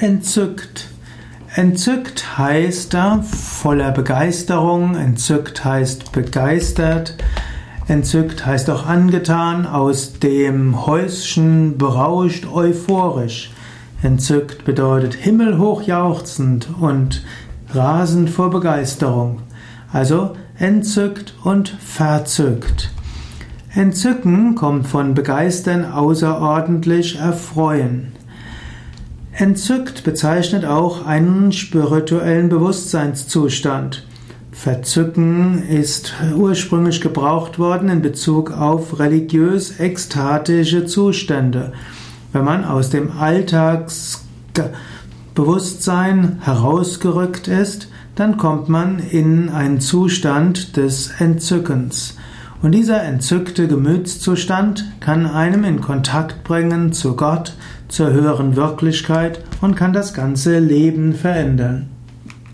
Entzückt. Entzückt heißt da voller Begeisterung, entzückt heißt begeistert, entzückt heißt auch angetan, aus dem Häuschen berauscht, euphorisch. Entzückt bedeutet himmelhoch jauchzend und rasend vor Begeisterung. Also entzückt und verzückt. Entzücken kommt von begeistern, außerordentlich erfreuen. Entzückt bezeichnet auch einen spirituellen Bewusstseinszustand. Verzücken ist ursprünglich gebraucht worden in Bezug auf religiös-ekstatische Zustände. Wenn man aus dem Alltagsbewusstsein herausgerückt ist, dann kommt man in einen Zustand des Entzückens. Und dieser entzückte Gemütszustand kann einem in Kontakt bringen zu Gott, zur höheren Wirklichkeit und kann das ganze Leben verändern.